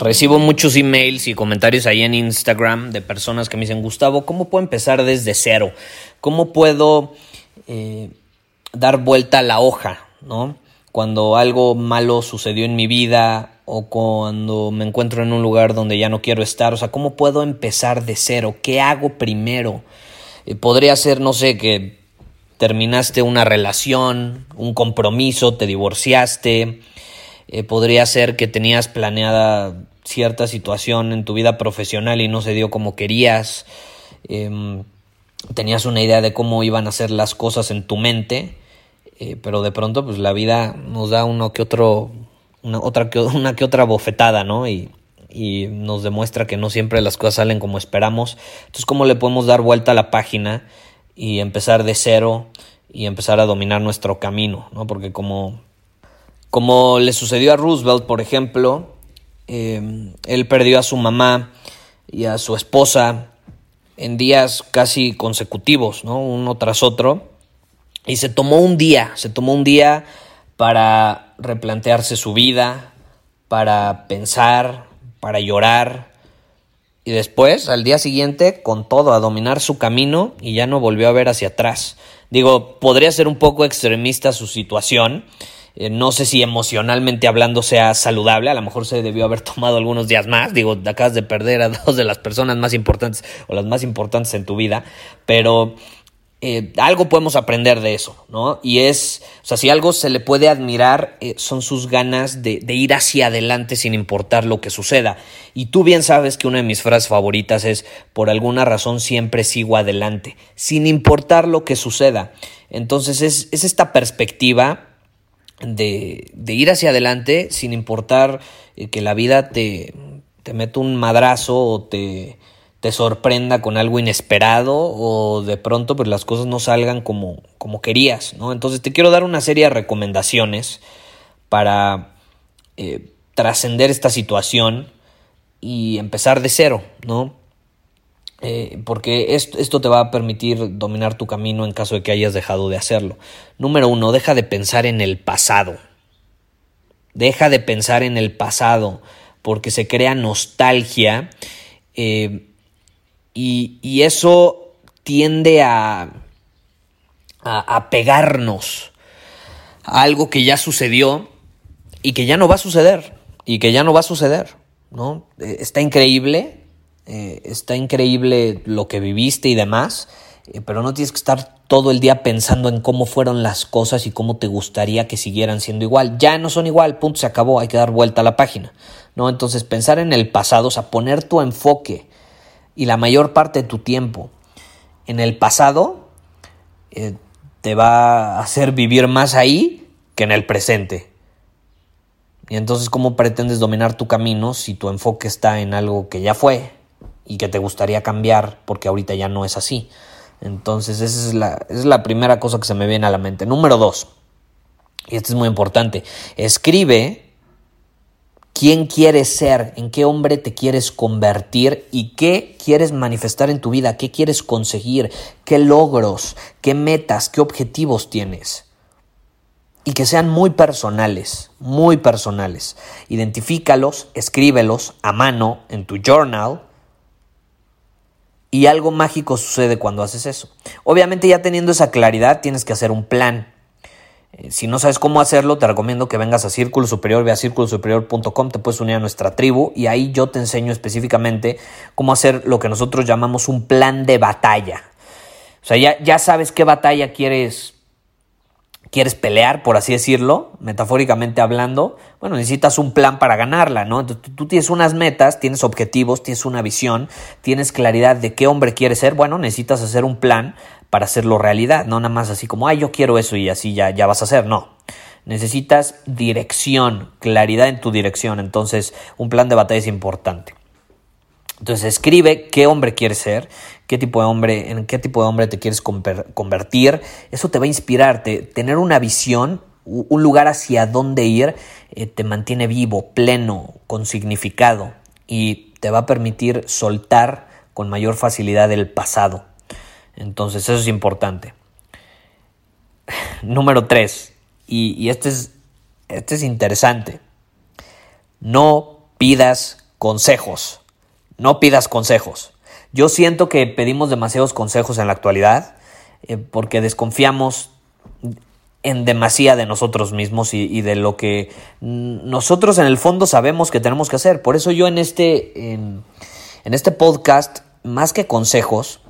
Recibo muchos emails y comentarios ahí en Instagram de personas que me dicen, Gustavo, ¿cómo puedo empezar desde cero? ¿Cómo puedo eh, dar vuelta a la hoja? ¿no? Cuando algo malo sucedió en mi vida o cuando me encuentro en un lugar donde ya no quiero estar, o sea, ¿cómo puedo empezar de cero? ¿Qué hago primero? Eh, podría ser, no sé, que terminaste una relación, un compromiso, te divorciaste, eh, podría ser que tenías planeada cierta situación en tu vida profesional y no se dio como querías, em, tenías una idea de cómo iban a ser las cosas en tu mente, eh, pero de pronto pues la vida nos da uno que otro, una, otra, una que otra bofetada, ¿no? Y, y nos demuestra que no siempre las cosas salen como esperamos. Entonces, ¿cómo le podemos dar vuelta a la página y empezar de cero y empezar a dominar nuestro camino, ¿no? Porque como, como le sucedió a Roosevelt, por ejemplo, Em, él perdió a su mamá y a su esposa en días casi consecutivos, ¿no? Uno tras otro. Y se tomó un día, se tomó un día para replantearse su vida, para pensar, para llorar. Y después, al día siguiente, con todo, a dominar su camino y ya no volvió a ver hacia atrás. Digo, podría ser un poco extremista su situación, eh, no sé si emocionalmente hablando sea saludable, a lo mejor se debió haber tomado algunos días más, digo, acabas de perder a dos de las personas más importantes o las más importantes en tu vida, pero eh, algo podemos aprender de eso, ¿no? Y es, o sea, si algo se le puede admirar, eh, son sus ganas de, ir hacia adelante sin importar lo que suceda. Y tú bien sabes que una de mis frases favoritas es, por alguna razón siempre sigo adelante, sin importar lo que suceda. Entonces es, es esta perspectiva de, de ir hacia adelante sin importar eh, que la vida te, te meta un madrazo o te, te sorprenda con algo inesperado o de pronto pues las cosas no salgan como, como querías, ¿no? Entonces te quiero dar una serie de recomendaciones para eh, trascender esta situación y empezar de cero, ¿no? Eh, porque esto, te va a permitir dominar tu camino en caso de que hayas dejado de hacerlo. Número uno, deja de pensar en el pasado. Deja de pensar en el pasado porque se crea nostalgia eh, y, eso tiende a, a, a pegarnos a algo que ya sucedió y que ya no va a suceder y que ya no va a suceder. ¿no? Eh, está increíble eh, está increíble lo que viviste y demás, eh, pero no tienes que estar todo el día pensando en cómo fueron las cosas y cómo te gustaría que siguieran siendo igual. Ya no son igual, punto, se acabó, hay que dar vuelta a la página. ¿no? Entonces pensar en el pasado, o sea, poner tu enfoque y la mayor parte de tu tiempo en el pasado, eh, te va a hacer vivir más ahí que en el presente. Y entonces, ¿cómo pretendes dominar tu camino si tu enfoque está en algo que ya fue, y que te gustaría cambiar porque ahorita ya no es así. Entonces esa es la, es la primera cosa que se me viene a la mente. Número dos, y esto es muy importante, escribe quién quieres ser, en qué hombre te quieres convertir y qué quieres manifestar en tu vida, qué quieres conseguir, qué logros, qué metas, qué objetivos tienes. Y que sean muy personales, muy personales. Identifícalos, escríbelos a mano en tu journal y algo mágico sucede cuando haces eso. Obviamente ya teniendo esa claridad tienes que hacer un plan. Eh, si no sabes cómo hacerlo, te recomiendo que vengas a Círculo Superior, ve a círculosuperior.com, te puedes unir a nuestra tribu y ahí yo te enseño específicamente cómo hacer lo que nosotros llamamos un plan de batalla. O sea, ya, ya sabes qué batalla quieres quieres pelear, por así decirlo, metafóricamente hablando, bueno, necesitas un plan para ganarla, ¿no? tú tienes unas metas, tienes objetivos, tienes una visión, tienes claridad de qué hombre quieres ser, bueno, necesitas hacer un plan para hacerlo realidad, no nada más así como, ay, yo quiero eso y así ya, ya vas a hacer, no. Necesitas dirección, claridad en tu dirección, entonces un plan de batalla es importante. Entonces escribe qué hombre quieres ser, qué tipo de hombre, en qué tipo de hombre te quieres convertir. Eso te va a inspirarte. Tener una visión, un lugar hacia dónde ir, eh, te mantiene vivo, pleno, con significado y te va a permitir soltar con mayor facilidad el pasado. Entonces eso es importante. Número tres, y, y este, es, este es interesante. No pidas consejos. No pidas consejos. Yo siento que pedimos demasiados consejos en la actualidad eh, porque desconfiamos en demasía de nosotros mismos y, de lo que nosotros en el fondo sabemos que tenemos que hacer. Por eso yo en este, en este podcast, más que consejos,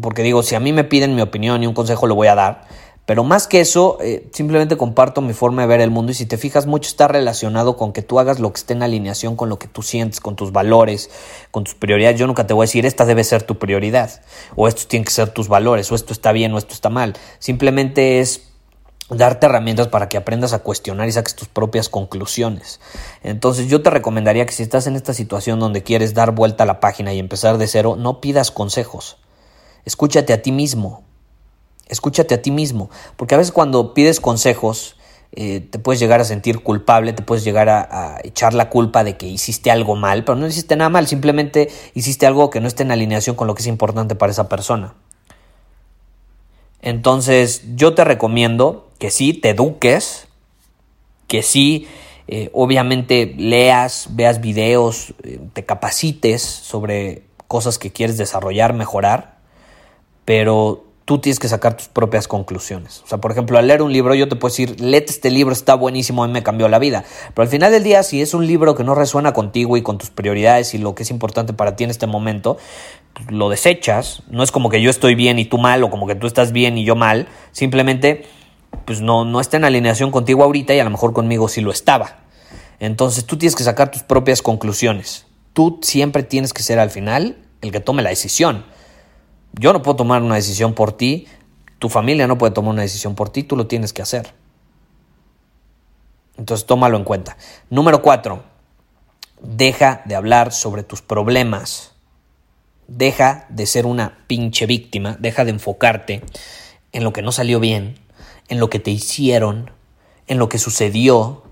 porque digo, si a mí me piden mi opinión y un consejo lo voy a dar, pero más que eso, eh, simplemente comparto mi forma de ver el mundo y si te fijas mucho está relacionado con que tú hagas lo que esté en alineación con lo que tú sientes, con tus valores, con tus prioridades. Yo nunca te voy a decir esta debe ser tu prioridad o estos tienen que ser tus valores o esto está bien o esto está mal. Simplemente es darte herramientas para que aprendas a cuestionar y saques tus propias conclusiones. Entonces yo te recomendaría que si estás en esta situación donde quieres dar vuelta a la página y empezar de cero, no pidas consejos. Escúchate a ti mismo, Escúchate a ti mismo, porque a veces cuando pides consejos eh, te puedes llegar a sentir culpable, te puedes llegar a, echar la culpa de que hiciste algo mal, pero no hiciste nada mal, simplemente hiciste algo que no esté en alineación con lo que es importante para esa persona. Entonces yo te recomiendo que sí te eduques, que sí eh, obviamente leas, veas videos, eh, te capacites sobre cosas que quieres desarrollar, mejorar, pero tú tienes que sacar tus propias conclusiones. O sea, por ejemplo, al leer un libro yo te puedo decir, léete este libro, está buenísimo, a mí me cambió la vida. Pero al final del día, si es un libro que no resuena contigo y con tus prioridades y lo que es importante para ti en este momento, lo desechas. No es como que yo estoy bien y tú mal, o como que tú estás bien y yo mal. Simplemente, pues no, no está en alineación contigo ahorita y a lo mejor conmigo sí lo estaba. Entonces tú tienes que sacar tus propias conclusiones. Tú siempre tienes que ser al final el que tome la decisión. Yo no puedo tomar una decisión por ti, tu familia no puede tomar una decisión por ti, tú lo tienes que hacer. Entonces tómalo en cuenta. Número cuatro, deja de hablar sobre tus problemas. Deja de ser una pinche víctima, deja de enfocarte en lo que no salió bien, en lo que te hicieron, en lo que sucedió,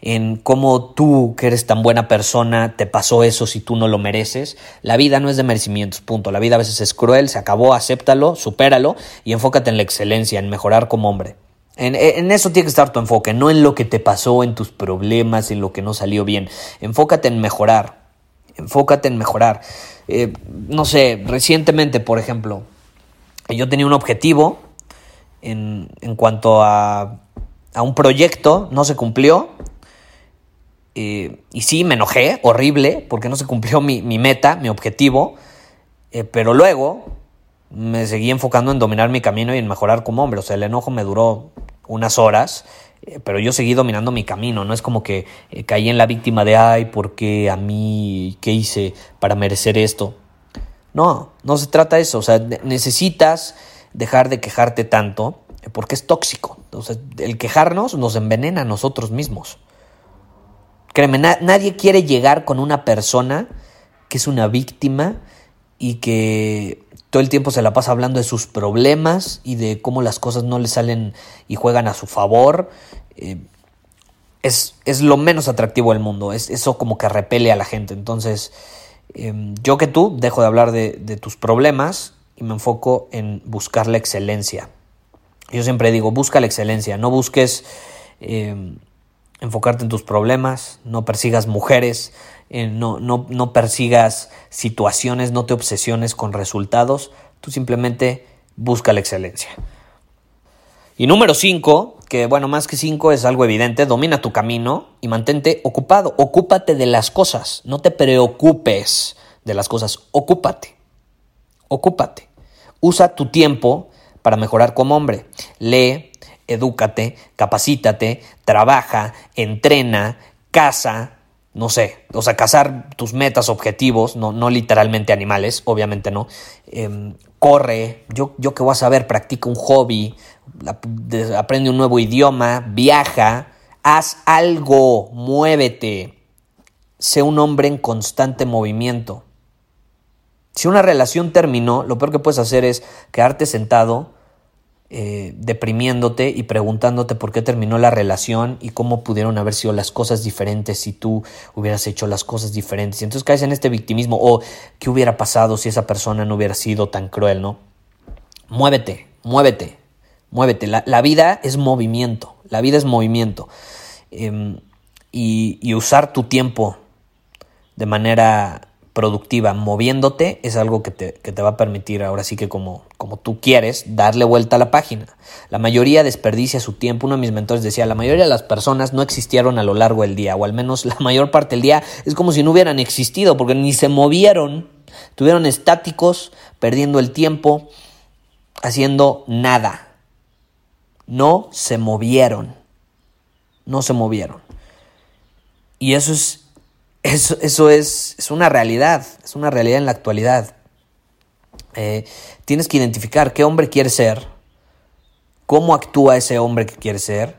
en cómo tú, que eres tan buena persona, te pasó eso si tú no lo mereces. La vida no es de merecimientos, punto. La vida a veces es cruel, se acabó, acéptalo, supéralo y enfócate en la excelencia, en mejorar como hombre. En, en, eso tiene que estar tu enfoque, no en lo que te pasó, en tus problemas, en lo que no salió bien. Enfócate en mejorar. Enfócate en mejorar. Eh, no sé, recientemente, por ejemplo, yo tenía un objetivo en, en cuanto a, a un proyecto, no se cumplió eh, y sí, me enojé, horrible, porque no se cumplió mi, meta, mi objetivo, eh, pero luego me seguí enfocando en dominar mi camino y en mejorar como hombre. O sea, el enojo me duró unas horas, eh, pero yo seguí dominando mi camino. No es como que caí en la víctima de, ay, ¿por qué a mí? ¿Qué hice para merecer esto? No, no se trata de eso. O sea, necesitas dejar de quejarte tanto porque es tóxico. O sea, el quejarnos nos envenena a nosotros mismos. Créeme, nadie quiere llegar con una persona que es una víctima y que todo el tiempo se la pasa hablando de sus problemas y de cómo las cosas no le salen y juegan a su favor. Eh, es, lo menos atractivo del mundo, es eso como que repele a la gente. Entonces, em, yo que tú dejo de hablar de, tus problemas y me enfoco en buscar la excelencia. Yo siempre digo, busca la excelencia, no busques em, enfocarte en tus problemas, no persigas mujeres, eh, no, no, no persigas situaciones, no te obsesiones con resultados, tú simplemente busca la excelencia. Y número 5, que bueno, más que 5 es algo evidente, domina tu camino y mantente ocupado. Ocúpate de las cosas, no te preocupes de las cosas, ocúpate. Ocúpate. Usa tu tiempo para mejorar como hombre. Lee, edúcate, capacítate, trabaja, entrena, casa, no sé, o sea, cazar tus metas, objetivos, no, no literalmente animales, obviamente no. Em, corre, yo, yo que voy a saber, practica un hobby, aprende un nuevo idioma, viaja, haz algo, muévete, sé un hombre en constante movimiento. Si una relación terminó, lo peor que puedes hacer es quedarte sentado eh, deprimiéndote y preguntándote por qué terminó la relación y cómo pudieron haber sido las cosas diferentes si tú hubieras hecho las cosas diferentes. Y entonces caes en este victimismo o qué hubiera pasado si esa persona no hubiera sido tan cruel, ¿no? Muévete, muévete, muévete. La, vida es movimiento, la vida es movimiento. Em, y, y usar tu tiempo de manera productiva moviéndote es algo que te, va a permitir ahora sí que como, como tú quieres darle vuelta a la página. La mayoría desperdicia su tiempo. Uno de mis mentores decía, la mayoría de las personas no existieron a lo largo del día, o al menos la mayor parte del día es como si no hubieran existido, porque ni se movieron, estuvieron estáticos, perdiendo el tiempo, haciendo nada. No se movieron. No se movieron. Y eso es eso, es, una realidad, es una realidad en la actualidad. Eh, tienes que identificar qué hombre quieres ser, cómo actúa ese hombre que quieres ser,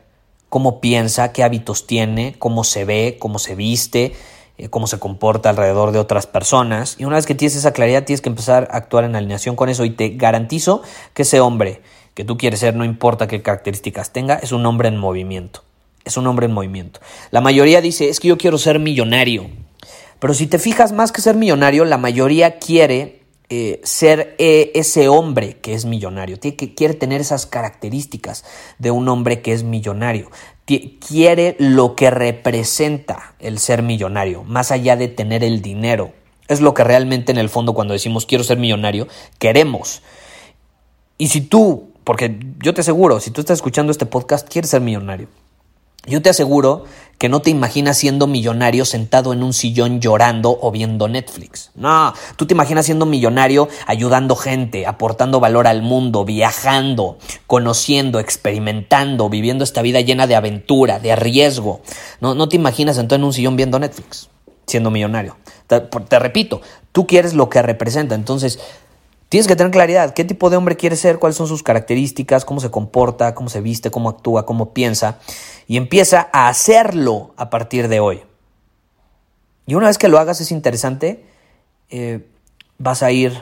cómo piensa, qué hábitos tiene, cómo se ve, cómo se viste, eh, cómo se comporta alrededor de otras personas. Y una vez que tienes esa claridad, tienes que empezar a actuar en alineación con eso. Y te garantizo que ese hombre que tú quieres ser, no importa qué características tenga, es un hombre en movimiento es un hombre en movimiento. La mayoría dice, es que yo quiero ser millonario. Pero si te fijas más que ser millonario, la mayoría quiere eh, ser eh, ese hombre que es millonario. que, quiere tener esas características de un hombre que es millonario. quiere lo que representa el ser millonario, más allá de tener el dinero. Es lo que realmente en el fondo cuando decimos quiero ser millonario, queremos. Y si tú, porque yo te aseguro, si tú estás escuchando este podcast, quieres ser millonario yo te aseguro que no te imaginas siendo millonario sentado en un sillón llorando o viendo Netflix. No, tú te imaginas siendo millonario ayudando gente, aportando valor al mundo, viajando, conociendo, experimentando, viviendo esta vida llena de aventura, de riesgo. No, no te imaginas sentado en un sillón viendo Netflix, siendo millonario. Te, te repito, tú quieres lo que representa. Entonces, Tienes que tener claridad qué tipo de hombre quieres ser, cuáles son sus características, cómo se comporta, cómo se viste, cómo actúa, cómo piensa, y empieza a hacerlo a partir de hoy. Y una vez que lo hagas es interesante, eh, vas a ir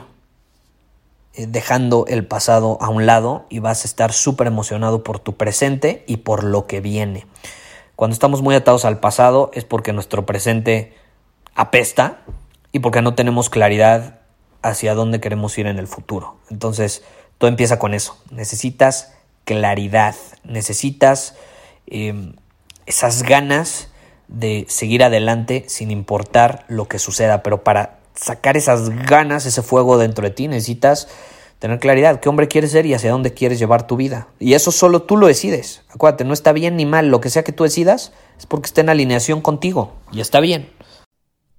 eh, dejando el pasado a un lado y vas a estar súper emocionado por tu presente y por lo que viene. Cuando estamos muy atados al pasado es porque nuestro presente apesta y porque no tenemos claridad hacia dónde queremos ir en el futuro. Entonces, todo empieza con eso. Necesitas claridad, necesitas em, esas ganas de seguir adelante sin importar lo que suceda, pero para sacar esas ganas, ese fuego dentro de ti, necesitas tener claridad, qué hombre quieres ser y hacia dónde quieres llevar tu vida. Y eso solo tú lo decides. Acuérdate, no está bien ni mal, lo que sea que tú decidas es porque está en alineación contigo y está bien.